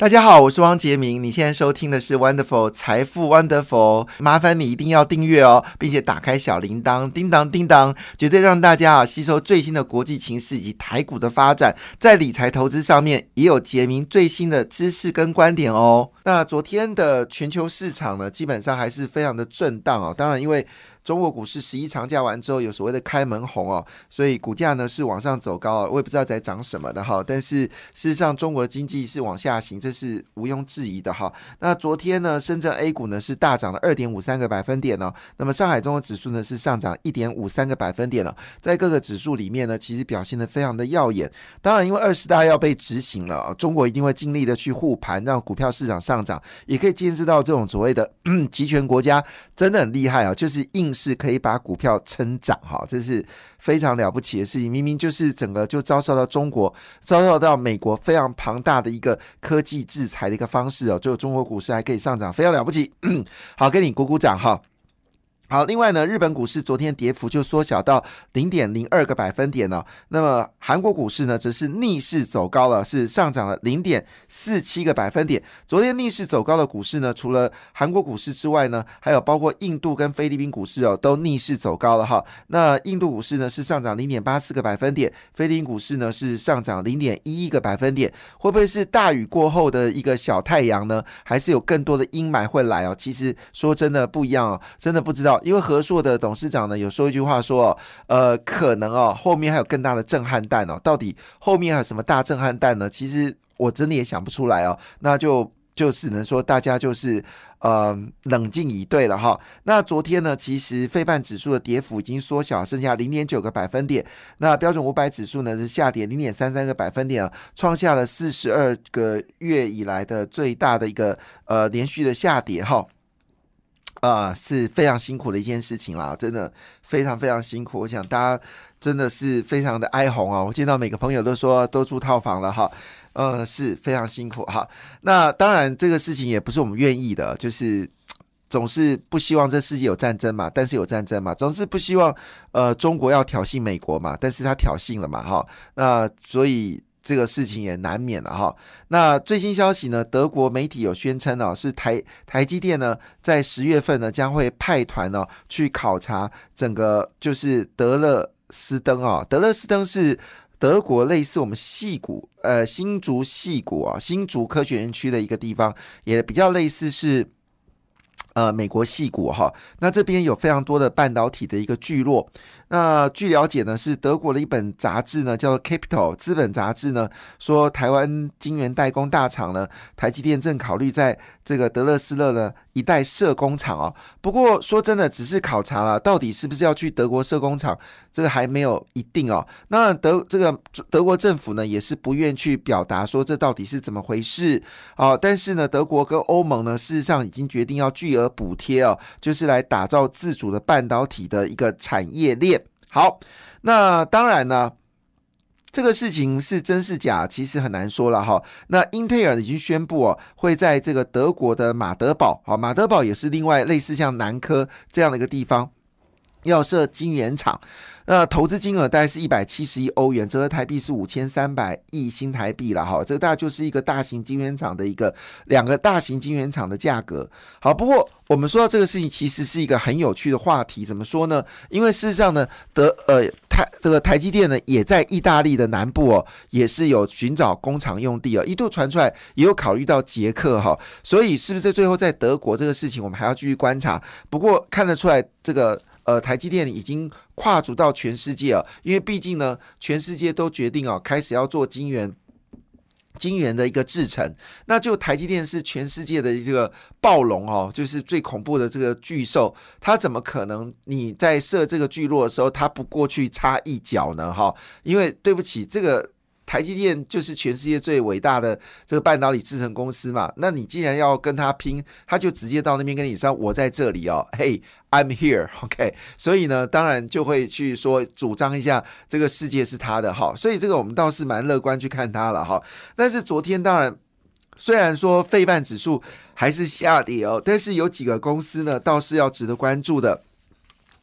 大家好，我是汪杰明。你现在收听的是 Wonderful 财富 Wonderful，麻烦你一定要订阅哦，并且打开小铃铛，叮当叮当，绝对让大家啊吸收最新的国际情势以及台股的发展，在理财投资上面也有杰明最新的知识跟观点哦。那昨天的全球市场呢，基本上还是非常的震荡哦。当然，因为中国股市十一长假完之后有所谓的开门红哦，所以股价呢是往上走高啊，我也不知道在涨什么的哈。但是事实上，中国的经济是往下行，这是毋庸置疑的哈。那昨天呢，深圳 A 股呢是大涨了二点五三个百分点哦。那么上海综合指数呢是上涨一点五三个百分点了。在各个指数里面呢，其实表现的非常的耀眼。当然，因为二十大要被执行了，中国一定会尽力的去护盘，让股票市场上涨。也可以见识到这种所谓的 集权国家真的很厉害啊，就是硬是可以把股票撑涨哈，这是非常了不起的事情。明明就是整个就遭受到中国、遭受到美国非常庞大的一个科技制裁的一个方式哦，就中国股市还可以上涨，非常了不起。好，给你鼓鼓掌哈。好，另外呢，日本股市昨天跌幅就缩小到零点零二个百分点了。那么韩国股市呢，则是逆势走高了，是上涨了零点四七个百分点。昨天逆势走高的股市呢，除了韩国股市之外呢，还有包括印度跟菲律宾股市哦，都逆势走高了哈。那印度股市呢是上涨零点八四个百分点，菲律宾股市呢是上涨零点一一个百分点。会不会是大雨过后的一个小太阳呢？还是有更多的阴霾会来哦？其实说真的不一样哦，真的不知道。因为和硕的董事长呢有说一句话说，呃，可能哦后面还有更大的震撼弹哦，到底后面还有什么大震撼弹呢？其实我真的也想不出来哦，那就就只能说大家就是呃冷静以对了哈。那昨天呢，其实费半指数的跌幅已经缩小，剩下零点九个百分点。那标准五百指数呢是下跌零点三三个百分点啊，创下了四十二个月以来的最大的一个呃连续的下跌哈。啊，是非常辛苦的一件事情啦，真的非常非常辛苦。我想大家真的是非常的哀鸿啊！我见到每个朋友都说都住套房了哈，呃，是非常辛苦哈。那当然这个事情也不是我们愿意的，就是总是不希望这世界有战争嘛，但是有战争嘛，总是不希望呃中国要挑衅美国嘛，但是他挑衅了嘛哈，那所以。这个事情也难免了哈。那最新消息呢？德国媒体有宣称哦，是台台积电呢，在十月份呢将会派团呢去考察整个就是德勒斯登啊。德勒斯登是德国类似我们戏谷呃新竹戏谷啊新竹科学园区的一个地方，也比较类似是呃美国戏谷哈。那这边有非常多的半导体的一个聚落。那据了解呢，是德国的一本杂志呢，叫做《Capital》资本杂志呢，说台湾晶圆代工大厂呢，台积电正考虑在这个德勒斯勒呢一带设工厂哦。不过说真的，只是考察了，到底是不是要去德国设工厂，这个还没有一定哦。那德这个德国政府呢，也是不愿去表达说这到底是怎么回事哦。但是呢，德国跟欧盟呢，事实上已经决定要巨额补贴哦，就是来打造自主的半导体的一个产业链。好，那当然呢，这个事情是真是假，其实很难说了哈。那英特尔已经宣布哦，会在这个德国的马德堡，好，马德堡也是另外类似像南科这样的一个地方，要设晶圆厂。那投资金额大概是一百七十亿欧元，折合台币是五千三百亿新台币了哈。这个大概就是一个大型晶圆厂的一个两个大型晶圆厂的价格。好，不过我们说到这个事情，其实是一个很有趣的话题。怎么说呢？因为事实上呢，德呃台这个台积电呢，也在意大利的南部哦，也是有寻找工厂用地哦，一度传出来也有考虑到捷克哈。所以是不是最后在德国这个事情，我们还要继续观察。不过看得出来这个。呃，台积电已经跨足到全世界了，因为毕竟呢，全世界都决定哦，开始要做晶圆，晶圆的一个制程。那就台积电是全世界的这个暴龙哦，就是最恐怖的这个巨兽，它怎么可能你在设这个巨落的时候，它不过去插一脚呢？哈，因为对不起，这个。台积电就是全世界最伟大的这个半导体制成公司嘛，那你既然要跟他拼，他就直接到那边跟你说我在这里哦，嘿，I'm here，OK，所以呢，当然就会去说主张一下这个世界是他的哈，所以这个我们倒是蛮乐观去看它了哈。但是昨天当然虽然说费半指数还是下跌哦，但是有几个公司呢倒是要值得关注的。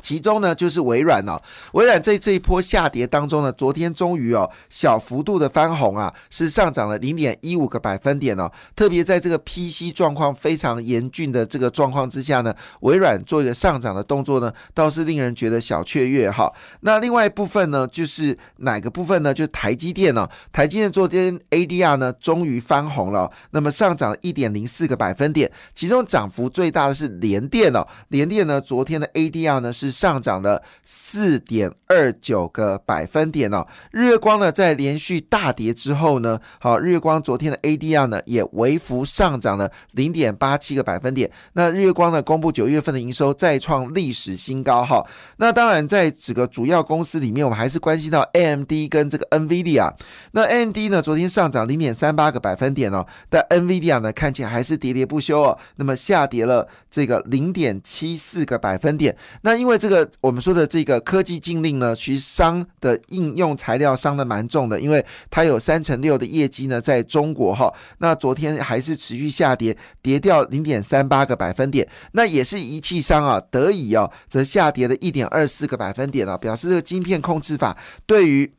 其中呢，就是微软哦，微软在这一波下跌当中呢，昨天终于哦小幅度的翻红啊，是上涨了零点一五个百分点哦。特别在这个 PC 状况非常严峻的这个状况之下呢，微软做一个上涨的动作呢，倒是令人觉得小雀跃哈。那另外一部分呢，就是哪个部分呢？就是台积电呢，台积电昨天 ADR 呢终于翻红了，那么上涨了一点零四个百分点，其中涨幅最大的是联电哦，联电呢昨天的 ADR 呢是。上涨了四点二九个百分点哦。日月光呢，在连续大跌之后呢，好，日月光昨天的 ADR 呢也微幅上涨了零点八七个百分点。那日月光呢，公布九月份的营收再创历史新高哈。那当然，在几个主要公司里面，我们还是关心到 AMD 跟这个 NVIDIA。那 AMD 呢，昨天上涨零点三八个百分点哦，但 NVIDIA 呢，看起来还是跌跌不休哦。那么下跌了这个零点七四个百分点。那因为这个我们说的这个科技禁令呢，其实伤的应用材料伤的蛮重的，因为它有三成六的业绩呢在中国哈。那昨天还是持续下跌，跌掉零点三八个百分点。那也是仪器商啊，德以哦，则下跌了一点二四个百分点了，表示这个晶片控制法对于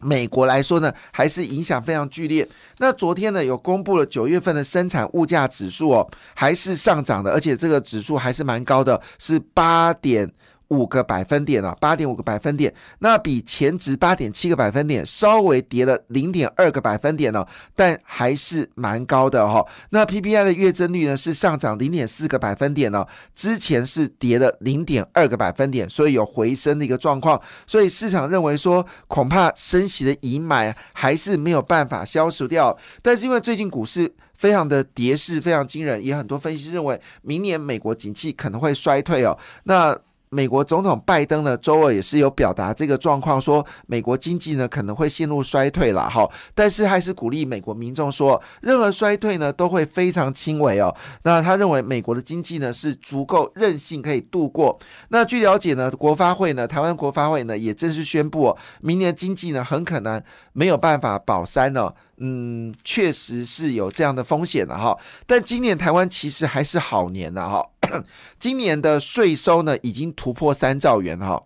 美国来说呢，还是影响非常剧烈。那昨天呢，有公布了九月份的生产物价指数哦，还是上涨的，而且这个指数还是蛮高的，是八点。五个百分点啊，八点五个百分点，那比前值八点七个百分点稍微跌了零点二个百分点呢，但还是蛮高的哈。那 PPI 的月增率呢是上涨零点四个百分点呢，之前是跌了零点二个百分点，所以有回升的一个状况。所以市场认为说，恐怕升息的隐买还是没有办法消除掉。但是因为最近股市非常的跌势非常惊人，也很多分析师认为明年美国景气可能会衰退哦。那美国总统拜登呢，周二也是有表达这个状况，说美国经济呢可能会陷入衰退了哈，但是还是鼓励美国民众说，任何衰退呢都会非常轻微哦。那他认为美国的经济呢是足够韧性可以度过。那据了解呢，国发会呢，台湾国发会呢也正式宣布，明年经济呢很可能没有办法保三了。嗯，确实是有这样的风险的哈。但今年台湾其实还是好年的哈。今年的税收呢，已经突破三兆元哈。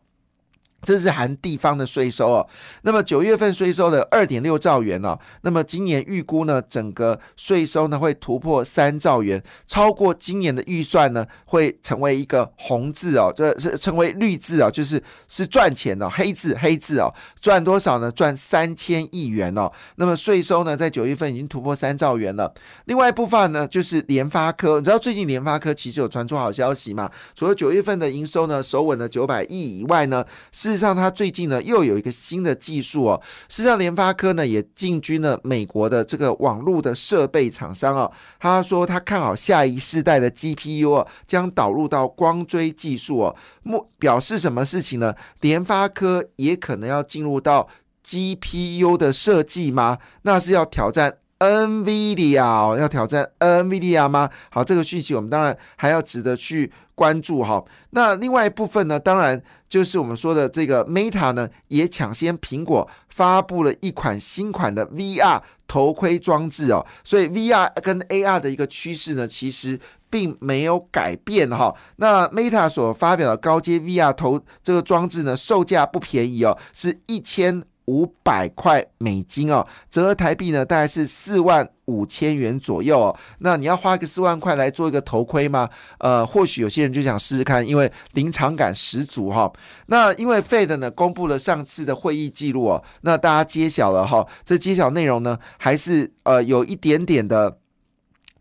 这是含地方的税收哦。那么九月份税收的二点六兆元哦。那么今年预估呢，整个税收呢会突破三兆元，超过今年的预算呢，会成为一个红字哦，这是成为绿字哦，就是是赚钱的黑字黑字哦，赚多少呢？赚三千亿元哦。那么税收呢，在九月份已经突破三兆元了。另外一部分呢，就是联发科，你知道最近联发科其实有传出好消息嘛？除了九月份的营收呢，守稳了九百亿以外呢，是。事实上，它最近呢又有一个新的技术哦。事实上，联发科呢也进军了美国的这个网络的设备厂商哦。他说他看好下一世代的 GPU 哦，将导入到光追技术哦。目表示什么事情呢？联发科也可能要进入到 GPU 的设计吗？那是要挑战 NVIDIA，要挑战 NVIDIA 吗？好，这个讯息我们当然还要值得去关注哈。那另外一部分呢，当然。就是我们说的这个 Meta 呢，也抢先苹果发布了一款新款的 VR 头盔装置哦，所以 VR 跟 AR 的一个趋势呢，其实并没有改变哈。那 Meta 所发表的高阶 VR 头这个装置呢，售价不便宜哦，是一千。五百块美金哦，折合台币呢，大概是四万五千元左右哦。那你要花个四万块来做一个头盔吗？呃，或许有些人就想试试看，因为临场感十足哈。那因为 Fed 呢公布了上次的会议记录哦，那大家揭晓了哈。这揭晓内容呢，还是呃有一点点的，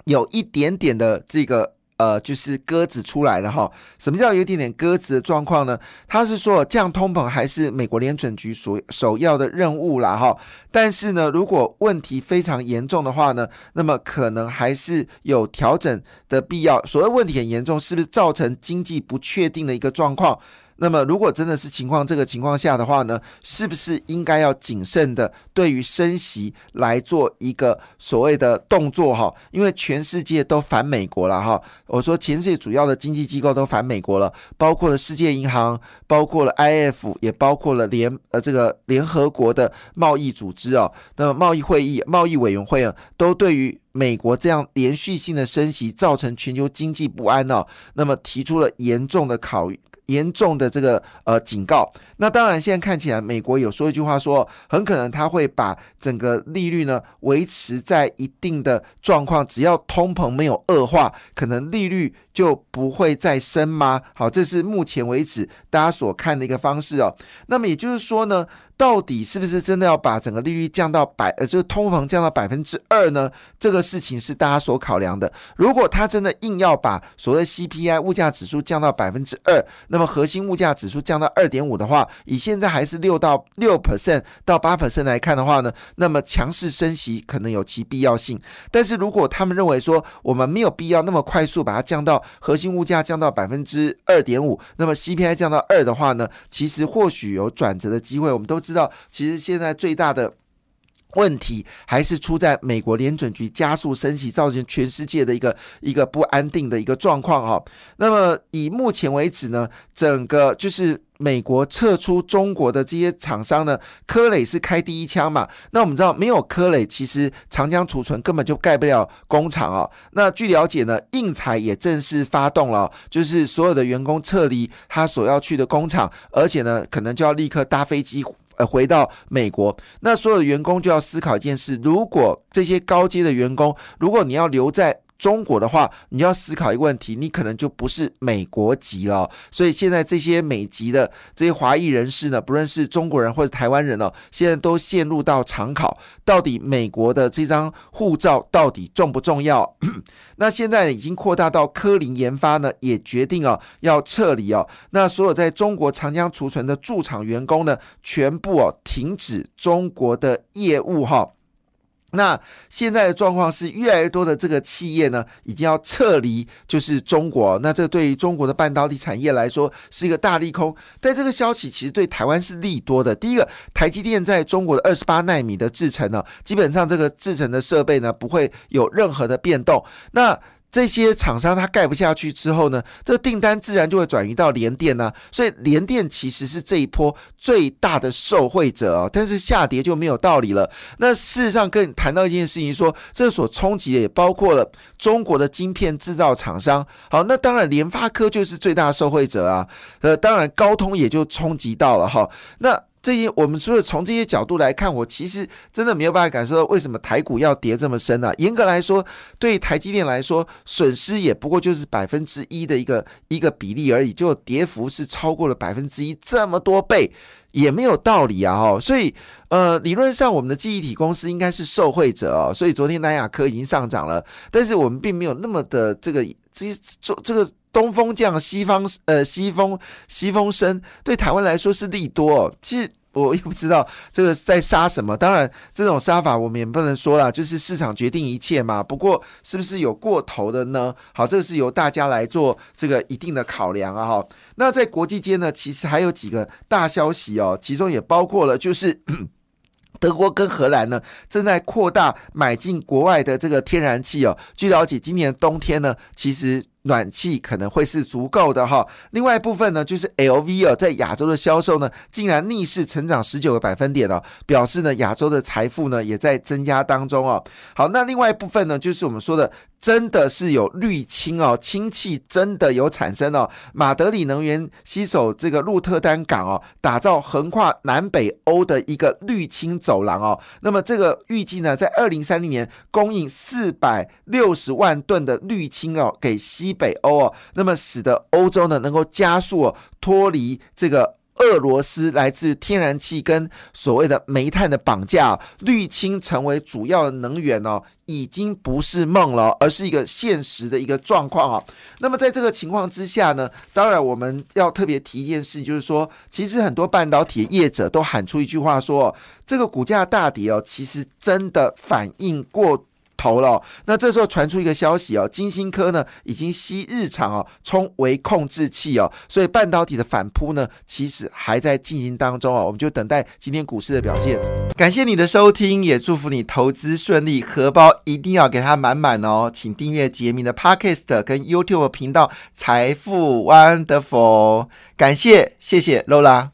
有一点点的这个。呃，就是鸽子出来了哈。什么叫有一点点鸽子的状况呢？他是说降通膨还是美国联准局所首要的任务啦哈。但是呢，如果问题非常严重的话呢，那么可能还是有调整的必要。所谓问题很严重，是不是造成经济不确定的一个状况？那么，如果真的是情况这个情况下的话呢，是不是应该要谨慎的对于升息来做一个所谓的动作哈？因为全世界都反美国了哈。我说全世界主要的经济机构都反美国了，包括了世界银行，包括了 IF，也包括了联呃这个联合国的贸易组织哦。那么贸易会议、贸易委员会啊，都对于美国这样连续性的升息造成全球经济不安哦，那么提出了严重的考严重的这个呃警告。那当然，现在看起来，美国有说一句话说，很可能他会把整个利率呢维持在一定的状况，只要通膨没有恶化，可能利率就不会再升吗？好，这是目前为止大家所看的一个方式哦。那么也就是说呢？到底是不是真的要把整个利率降到百呃，就是通膨降到百分之二呢？这个事情是大家所考量的。如果他真的硬要把所谓 CPI 物价指数降到百分之二，那么核心物价指数降到二点五的话，以现在还是六到六 percent 到八 percent 来看的话呢，那么强势升息可能有其必要性。但是如果他们认为说我们没有必要那么快速把它降到核心物价降到百分之二点五，那么 CPI 降到二的话呢，其实或许有转折的机会。我们都知。道，其实现在最大的问题还是出在美国联准局加速升息，造成全世界的一个一个不安定的一个状况哈。那么以目前为止呢，整个就是美国撤出中国的这些厂商呢，科磊是开第一枪嘛？那我们知道，没有科磊，其实长江储存根本就盖不了工厂啊。那据了解呢，应材也正式发动了，就是所有的员工撤离他所要去的工厂，而且呢，可能就要立刻搭飞机。回到美国，那所有的员工就要思考一件事：如果这些高阶的员工，如果你要留在。中国的话，你要思考一个问题，你可能就不是美国籍了。所以现在这些美籍的这些华裔人士呢，不论是中国人或者台湾人哦，现在都陷入到常考，到底美国的这张护照到底重不重要？那现在已经扩大到科林研发呢，也决定哦要撤离哦。那所有在中国长江储存的驻厂员工呢，全部哦停止中国的业务哈。那现在的状况是，越来越多的这个企业呢，已经要撤离，就是中国。那这对于中国的半导体产业来说是一个大利空。但这个消息其实对台湾是利多的。第一个，台积电在中国的二十八纳米的制程呢，基本上这个制程的设备呢，不会有任何的变动。那这些厂商它盖不下去之后呢，这个订单自然就会转移到联电呢，所以联电其实是这一波最大的受惠者哦。但是下跌就没有道理了。那事实上，跟你谈到一件事情，说这所冲击的也包括了中国的晶片制造厂商。好，那当然联发科就是最大的受惠者啊。呃，当然高通也就冲击到了哈。那这些我们所有从这些角度来看，我其实真的没有办法感受到为什么台股要跌这么深呢？严格来说，对台积电来说，损失也不过就是百分之一的一个一个比例而已，就跌幅是超过了百分之一这么多倍，也没有道理啊！哦，所以呃，理论上我们的记忆体公司应该是受惠者哦。所以昨天南亚科已经上涨了，但是我们并没有那么的这个这这这个。东风降，西方呃西风西风生，对台湾来说是利多。其实我也不知道这个在杀什么。当然，这种杀法我们也不能说了，就是市场决定一切嘛。不过，是不是有过头的呢？好，这个是由大家来做这个一定的考量啊。哈，那在国际间呢，其实还有几个大消息哦，其中也包括了就是 德国跟荷兰呢正在扩大买进国外的这个天然气哦。据了解，今年冬天呢，其实。暖气可能会是足够的哈，另外一部分呢，就是 L V 啊，在亚洲的销售呢，竟然逆势成长十九个百分点了，表示呢，亚洲的财富呢也在增加当中哦。好，那另外一部分呢，就是我们说的。真的是有滤氢哦，氢气真的有产生哦。马德里能源携手这个鹿特丹港哦，打造横跨南北欧的一个滤氢走廊哦。那么这个预计呢，在二零三零年供应四百六十万吨的滤氢哦，给西北欧哦。那么使得欧洲呢，能够加速脱离这个。俄罗斯来自天然气跟所谓的煤炭的绑架，滤氢成为主要的能源哦，已经不是梦了，而是一个现实的一个状况啊。那么在这个情况之下呢，当然我们要特别提一件事，就是说，其实很多半导体业者都喊出一句话说，这个股价大跌哦，其实真的反应过。投了，那这时候传出一个消息哦，金星科呢已经吸日常哦充微控制器哦，所以半导体的反扑呢其实还在进行当中哦，我们就等待今天股市的表现。感谢你的收听，也祝福你投资顺利，荷包一定要给它满满哦。请订阅杰明的 Podcast 跟 YouTube 频道财富 Wonderful，感谢谢谢 Lola。